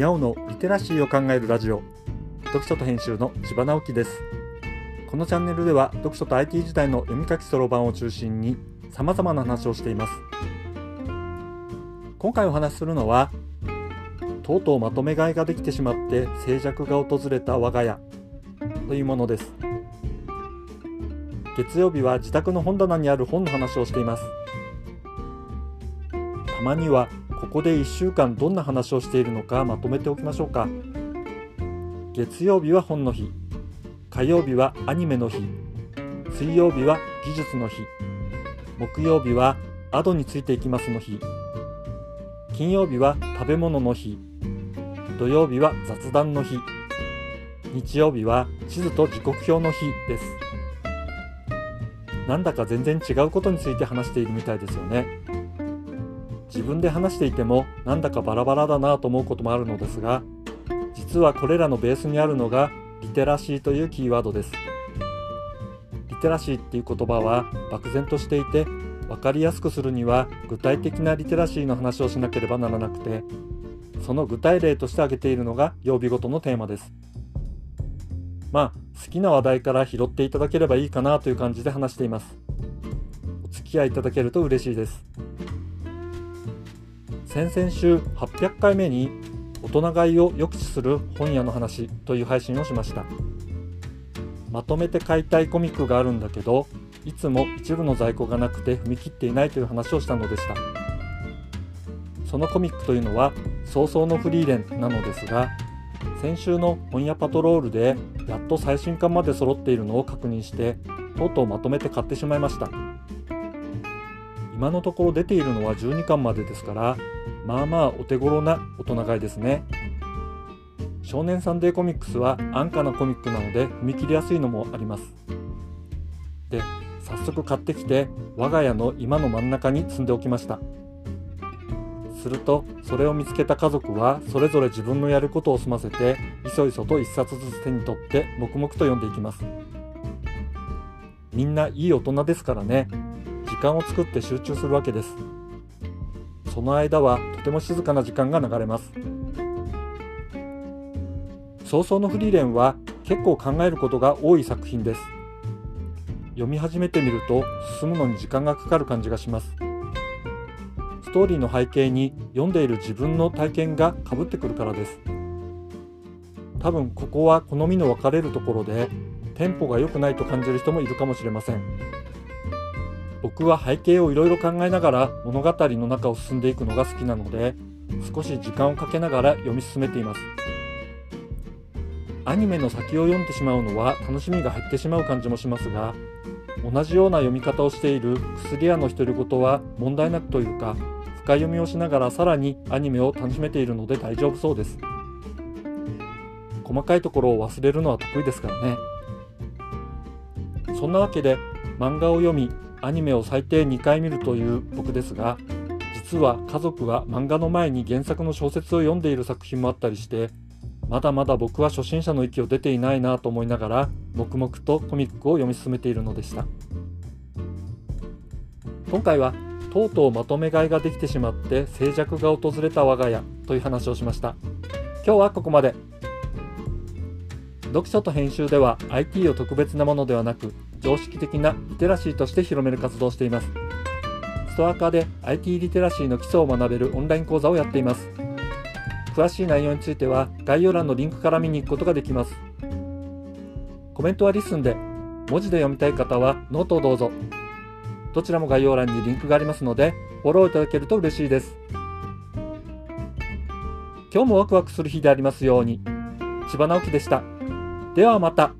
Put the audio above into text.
にゃおのリテラシーを考えるラジオ。読書と編集の千葉直樹です。このチャンネルでは読書と IT 時代の読み書きそろばんを中心に様々な話をしています。今回お話しするのはとうとうまとめ買いができてしまって静寂が訪れた我が家というものです。月曜日は自宅の本棚にある本の話をしています。たまにはここで1週間どんな話をしているのかまとめておきましょうか。月曜日は本の日。火曜日はアニメの日。水曜日は技術の日。木曜日はアドについていきますの日。金曜日は食べ物の日。土曜日は雑談の日。日曜日は地図と時刻表の日です。なんだか全然違うことについて話しているみたいですよね。自分で話していてもなんだかバラバラだなと思うこともあるのですが実はこれらのベースにあるのがリテラシーというキーワードです。リテラシーっていう言葉は漠然としていて分かりやすくするには具体的なリテラシーの話をしなければならなくてその具体例として挙げているのが曜日ごとのテーマです。まあ好きな話題から拾っていただければいいかなという感じで話しています。お付き合いいただけると嬉しいです。先々週800回目に大人買いを抑止する本屋の話という配信をしました。まとめて買いたいコミックがあるんだけどいつも一部の在庫がなくて踏み切っていないという話をしたのでした。そのコミックというのは早々のフリーレンなのですが先週の本屋パトロールでやっと最新刊まで揃っているのを確認してとうとうまとめて買ってしまいました。今のところ出ているのは12巻までですからまあまあお手頃な大人買いですね。少年サンデーコミックスは安価なコミックなので踏み切りやすいのもあります。で早速買ってきて我が家の今の真ん中に積んでおきました。するとそれを見つけた家族はそれぞれ自分のやることを済ませていそいそと1冊ずつ手に取って黙々と読んでいきます。みんないい大人ですからね。時間を作って集中するわけです。その間はとても静かな時間が流れます。早々のフリーレンは結構考えることが多い作品です。読み始めてみると進むのに時間がかかる感じがします。ストーリーの背景に読んでいる自分の体験がかぶってくるからです。多分ここは好みの分かれるところでテンポが良くないと感じる人もいるかもしれません。僕は背景をいろいろ考えながら物語の中を進んでいくのが好きなので少し時間をかけながら読み進めています。アニメの先を読んでしまうのは楽しみが減ってしまう感じもしますが同じような読み方をしている薬屋の独り言は問題なくというか深読みをしながらさらにアニメを楽しめているので大丈夫そうです。細かいところを忘れるのは得意ですからね。そんなわけで漫画を読みアニメを最低2回見るという僕ですが実は家族は漫画の前に原作の小説を読んでいる作品もあったりしてまだまだ僕は初心者の域を出ていないなと思いながら黙々とコミックを読み進めているのでした。今回はとうとうまとめ買いができてしまって静寂が訪れた我が家という話をしました。今日はここまで。読書と編集では IT を特別なものではなく常識的なリテラシーとして広める活動をしています。ストア化で IT リテラシーの基礎を学べるオンライン講座をやっています。詳しい内容については概要欄のリンクから見に行くことができます。コメントは LISTENで文字で読みたい方はノートをどうぞ。どちらも概要欄にリンクがありますのでフォローいただけると嬉しいです。今日もワクワクする日でありますように。千葉直樹でした。ではまた。